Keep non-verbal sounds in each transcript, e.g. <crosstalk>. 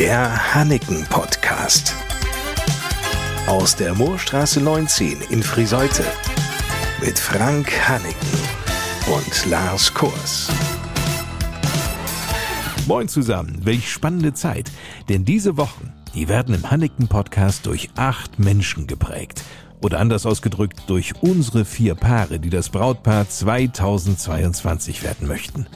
Der Hanneken Podcast. Aus der Moorstraße 19 in Friseute. Mit Frank Hanneken und Lars Kurs. Moin zusammen, welch spannende Zeit. Denn diese Wochen, die werden im Hanneken Podcast durch acht Menschen geprägt. Oder anders ausgedrückt, durch unsere vier Paare, die das Brautpaar 2022 werden möchten.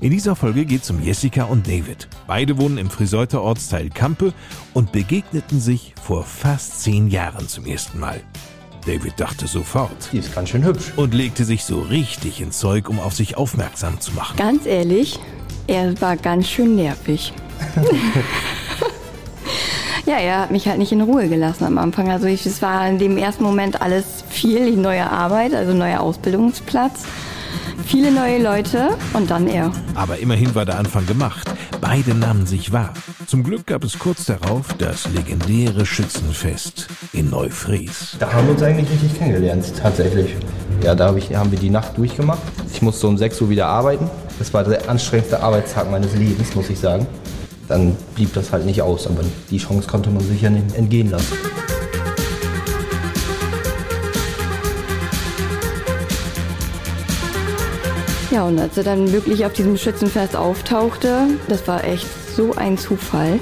In dieser Folge geht es um Jessica und David. Beide wohnen im Friseuter Ortsteil Kampe und begegneten sich vor fast zehn Jahren zum ersten Mal. David dachte sofort. Die ist ganz schön hübsch. Und legte sich so richtig ins Zeug, um auf sich aufmerksam zu machen. Ganz ehrlich, er war ganz schön nervig. <laughs> ja, er hat mich halt nicht in Ruhe gelassen am Anfang. Also ich, es war in dem ersten Moment alles viel, neue Arbeit, also neuer Ausbildungsplatz, viele neue Leute und dann er. Aber immerhin war der Anfang gemacht. Beide nahmen sich wahr. Zum Glück gab es kurz darauf das legendäre Schützenfest in Neufries. Da haben wir uns eigentlich richtig kennengelernt, tatsächlich. Ja, da hab ich, haben wir die Nacht durchgemacht. Ich musste um 6 Uhr wieder arbeiten. Das war der anstrengendste Arbeitstag meines Lebens, muss ich sagen. Dann blieb das halt nicht aus, aber die Chance konnte man sich ja nicht entgehen lassen. Ja, und als er dann wirklich auf diesem Schützenfest auftauchte, das war echt so ein Zufall.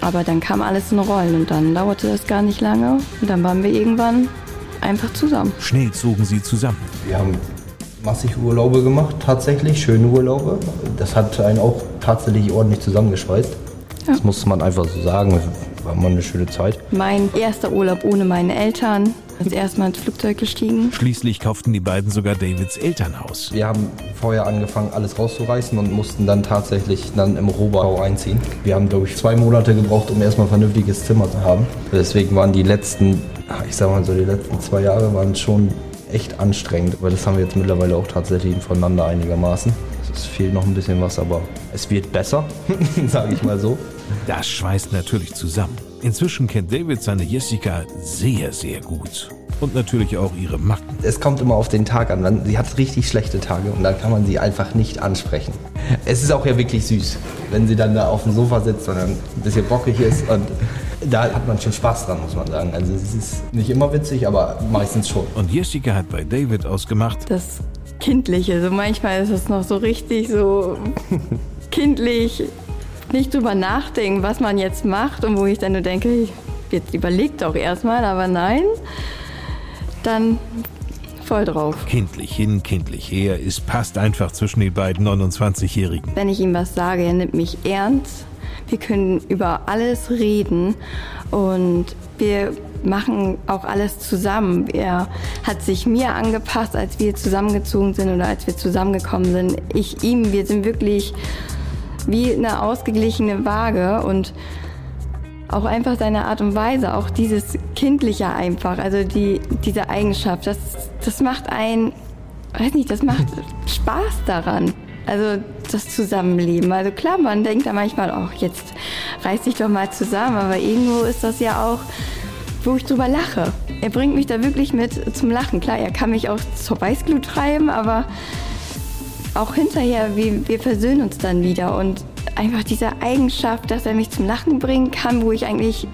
Aber dann kam alles in Rollen und dann dauerte das gar nicht lange. Und dann waren wir irgendwann einfach zusammen. Schnell zogen sie zusammen. Wir haben massig Urlaube gemacht, tatsächlich, schöne Urlaube. Das hat einen auch tatsächlich ordentlich zusammengeschweißt. Ja. Das muss man einfach so sagen. War mal eine schöne Zeit. Mein erster Urlaub ohne meine Eltern. Das erste Mal ins Flugzeug gestiegen. Schließlich kauften die beiden sogar Davids Elternhaus. Wir haben vorher angefangen, alles rauszureißen und mussten dann tatsächlich dann im Rohbau einziehen. Wir haben, glaube ich, zwei Monate gebraucht, um erstmal ein vernünftiges Zimmer zu haben. Deswegen waren die letzten, ich sag mal so, die letzten zwei Jahre waren schon echt anstrengend. Aber das haben wir jetzt mittlerweile auch tatsächlich voneinander einigermaßen. Es fehlt noch ein bisschen was, aber es wird besser, <laughs> sage ich mal so. Das schweißt natürlich zusammen. Inzwischen kennt David seine Jessica sehr, sehr gut. Und natürlich auch ihre Macken. Es kommt immer auf den Tag an. Dann, sie hat richtig schlechte Tage und dann kann man sie einfach nicht ansprechen. Es ist auch ja wirklich süß, wenn sie dann da auf dem Sofa sitzt und dann ein bisschen bockig ist. Und da hat man schon Spaß dran, muss man sagen. Also es ist nicht immer witzig, aber meistens schon. Und Jessica hat bei David ausgemacht, Das Kindliche. So manchmal ist es noch so richtig so <laughs> kindlich. Nicht drüber nachdenken, was man jetzt macht und wo ich dann nur denke, jetzt überlegt doch erstmal, aber nein. Dann voll drauf. kindlich hin, kindlich her, es passt einfach zwischen den beiden 29-Jährigen. Wenn ich ihm was sage, er nimmt mich ernst. Wir können über alles reden und wir machen auch alles zusammen. Er hat sich mir angepasst, als wir zusammengezogen sind oder als wir zusammengekommen sind. Ich ihm, wir sind wirklich wie eine ausgeglichene Waage und auch einfach seine Art und Weise, auch dieses Kindliche einfach, also die, diese Eigenschaft, das, das macht ein, weiß nicht, das macht <laughs> Spaß daran. Also das Zusammenleben. Also klar, man denkt da manchmal, auch jetzt reiß dich doch mal zusammen, aber irgendwo ist das ja auch, wo ich drüber lache. Er bringt mich da wirklich mit zum Lachen. Klar, er kann mich auch zur Weißglut treiben, aber auch hinterher, wir, wir versöhnen uns dann wieder und einfach diese Eigenschaft, dass er mich zum Lachen bringen kann, wo ich eigentlich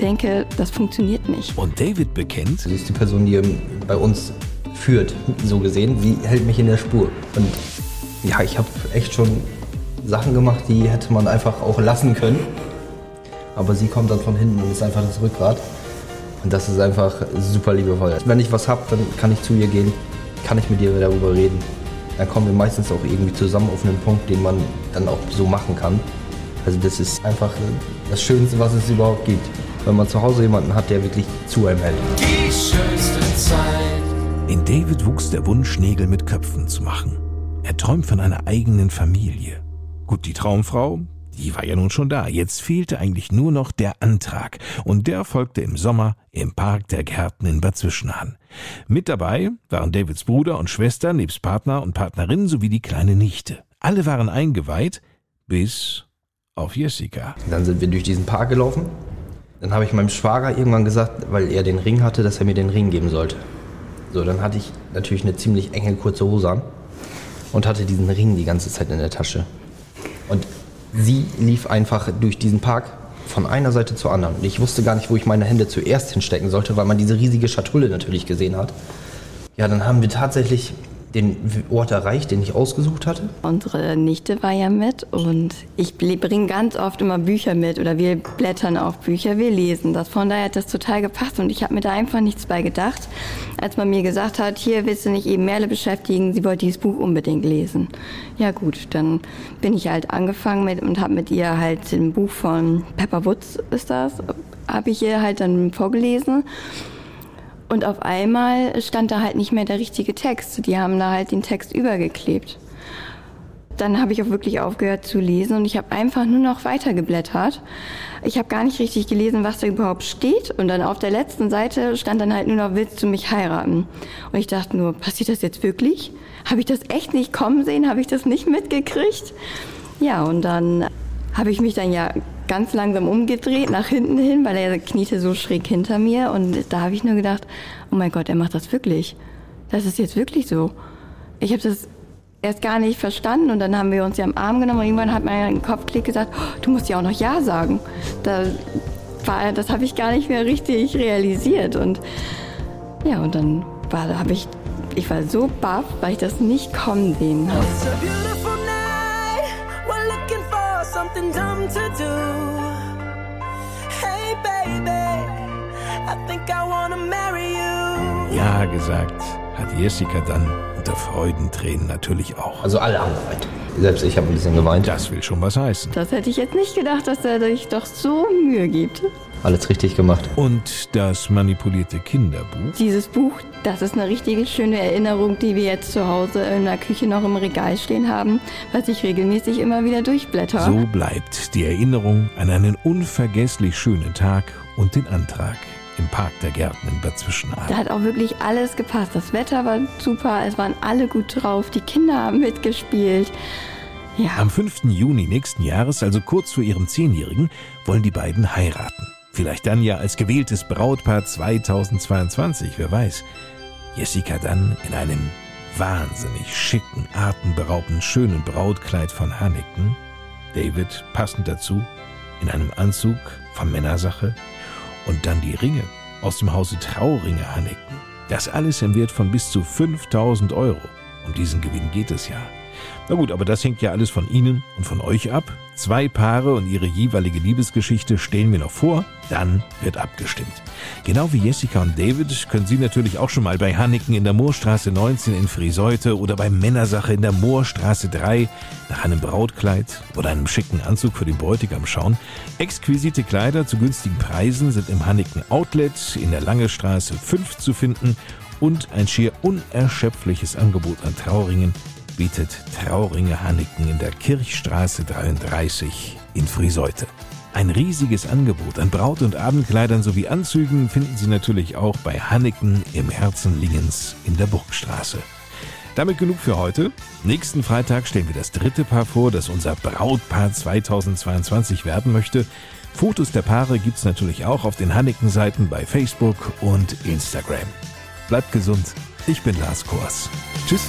denke, das funktioniert nicht. Und David bekennt, Sie ist die Person, die bei uns führt, so gesehen. Sie hält mich in der Spur. Und ja, ich habe echt schon Sachen gemacht, die hätte man einfach auch lassen können. Aber sie kommt dann von hinten und ist einfach das Rückgrat. Und das ist einfach super liebevoll. Wenn ich was habe, dann kann ich zu ihr gehen, kann ich mit ihr darüber reden. Dann kommen wir meistens auch irgendwie zusammen auf einen Punkt, den man dann auch so machen kann. Also das ist einfach das Schönste, was es überhaupt gibt. Wenn man zu Hause jemanden hat, der wirklich zu einem hält. Die schönste Zeit. in David wuchs der Wunsch, Nägel mit Köpfen zu machen. Er träumt von einer eigenen Familie. Gut, die Traumfrau, die war ja nun schon da. Jetzt fehlte eigentlich nur noch der Antrag. Und der folgte im Sommer im Park der Gärten in Bad Zwischenahn. Mit dabei waren Davids Bruder und Schwester nebst Partner und Partnerin sowie die kleine Nichte. Alle waren eingeweiht, bis auf Jessica. Dann sind wir durch diesen Park gelaufen. Dann habe ich meinem Schwager irgendwann gesagt, weil er den Ring hatte, dass er mir den Ring geben sollte. So, dann hatte ich natürlich eine ziemlich enge kurze Hose an und hatte diesen Ring die ganze Zeit in der Tasche. Und sie lief einfach durch diesen Park von einer Seite zur anderen. Und ich wusste gar nicht, wo ich meine Hände zuerst hinstecken sollte, weil man diese riesige Schatulle natürlich gesehen hat. Ja, dann haben wir tatsächlich den Ort erreicht, den ich ausgesucht hatte. Unsere Nichte war ja mit und ich bringe ganz oft immer Bücher mit oder wir blättern auf Bücher, wir lesen das. Von daher hat das total gepasst und ich habe mir da einfach nichts bei gedacht, als man mir gesagt hat, hier willst du nicht eben Merle beschäftigen, sie wollte dieses Buch unbedingt lesen. Ja gut, dann bin ich halt angefangen mit und habe mit ihr halt ein Buch von Pepper Woods ist das, habe ich ihr halt dann vorgelesen und auf einmal stand da halt nicht mehr der richtige Text. Die haben da halt den Text übergeklebt. Dann habe ich auch wirklich aufgehört zu lesen und ich habe einfach nur noch weitergeblättert. Ich habe gar nicht richtig gelesen, was da überhaupt steht. Und dann auf der letzten Seite stand dann halt nur noch, willst du mich heiraten? Und ich dachte nur, passiert das jetzt wirklich? Habe ich das echt nicht kommen sehen? Habe ich das nicht mitgekriegt? Ja, und dann habe ich mich dann ja ganz langsam umgedreht nach hinten hin, weil er kniete so schräg hinter mir. Und da habe ich nur gedacht, oh mein Gott, er macht das wirklich. Das ist jetzt wirklich so. Ich habe das erst gar nicht verstanden und dann haben wir uns ja am Arm genommen und irgendwann hat mein Kopfklick gesagt, oh, du musst ja auch noch Ja sagen. Da war, das habe ich gar nicht mehr richtig realisiert und ja, und dann war, habe ich, ich war so baff, weil ich das nicht kommen sehen habe. Something dumb to do. Hey baby, I think I wanna marry you. Ja, gesagt, hat Jessica dann unter Freudentränen natürlich auch. Also alle haben geweint. Selbst ich habe ein bisschen geweint. Das will schon was heißen. Das hätte ich jetzt nicht gedacht, dass er sich doch so Mühe gibt. Alles richtig gemacht. Und das manipulierte Kinderbuch? Dieses Buch, das ist eine richtige schöne Erinnerung, die wir jetzt zu Hause in der Küche noch im Regal stehen haben, was ich regelmäßig immer wieder durchblätter. So bleibt die Erinnerung an einen unvergesslich schönen Tag und den Antrag im Park der Gärten in Bad Zwischenahn. Da hat auch wirklich alles gepasst. Das Wetter war super, es waren alle gut drauf, die Kinder haben mitgespielt. Ja. Am 5. Juni nächsten Jahres, also kurz vor ihrem Zehnjährigen, wollen die beiden heiraten. Vielleicht dann ja als gewähltes Brautpaar 2022, wer weiß. Jessica dann in einem wahnsinnig schicken, atemberaubend schönen Brautkleid von Hannington. David passend dazu in einem Anzug von Männersache und dann die Ringe aus dem Hause Trauringe Hannington. Das alles im Wert von bis zu 5000 Euro. Um diesen Gewinn geht es ja. Na gut, aber das hängt ja alles von Ihnen und von euch ab. Zwei Paare und ihre jeweilige Liebesgeschichte stellen wir noch vor, dann wird abgestimmt. Genau wie Jessica und David können Sie natürlich auch schon mal bei Hanniken in der Moorstraße 19 in Friseute oder bei Männersache in der Moorstraße 3 nach einem Brautkleid oder einem schicken Anzug für den Bräutigam schauen. Exquisite Kleider zu günstigen Preisen sind im Hanniken Outlet in der Lange Straße 5 zu finden und ein schier unerschöpfliches Angebot an Trauringen bietet Trauringe Hanniken in der Kirchstraße 33 in Friseute. Ein riesiges Angebot an Braut- und Abendkleidern sowie Anzügen finden Sie natürlich auch bei Hanniken im Herzen Lingens in der Burgstraße. Damit genug für heute. Nächsten Freitag stellen wir das dritte Paar vor, das unser Brautpaar 2022 werden möchte. Fotos der Paare gibt es natürlich auch auf den Hanniken-Seiten bei Facebook und Instagram. Bleibt gesund. Ich bin Lars Kors. Tschüss.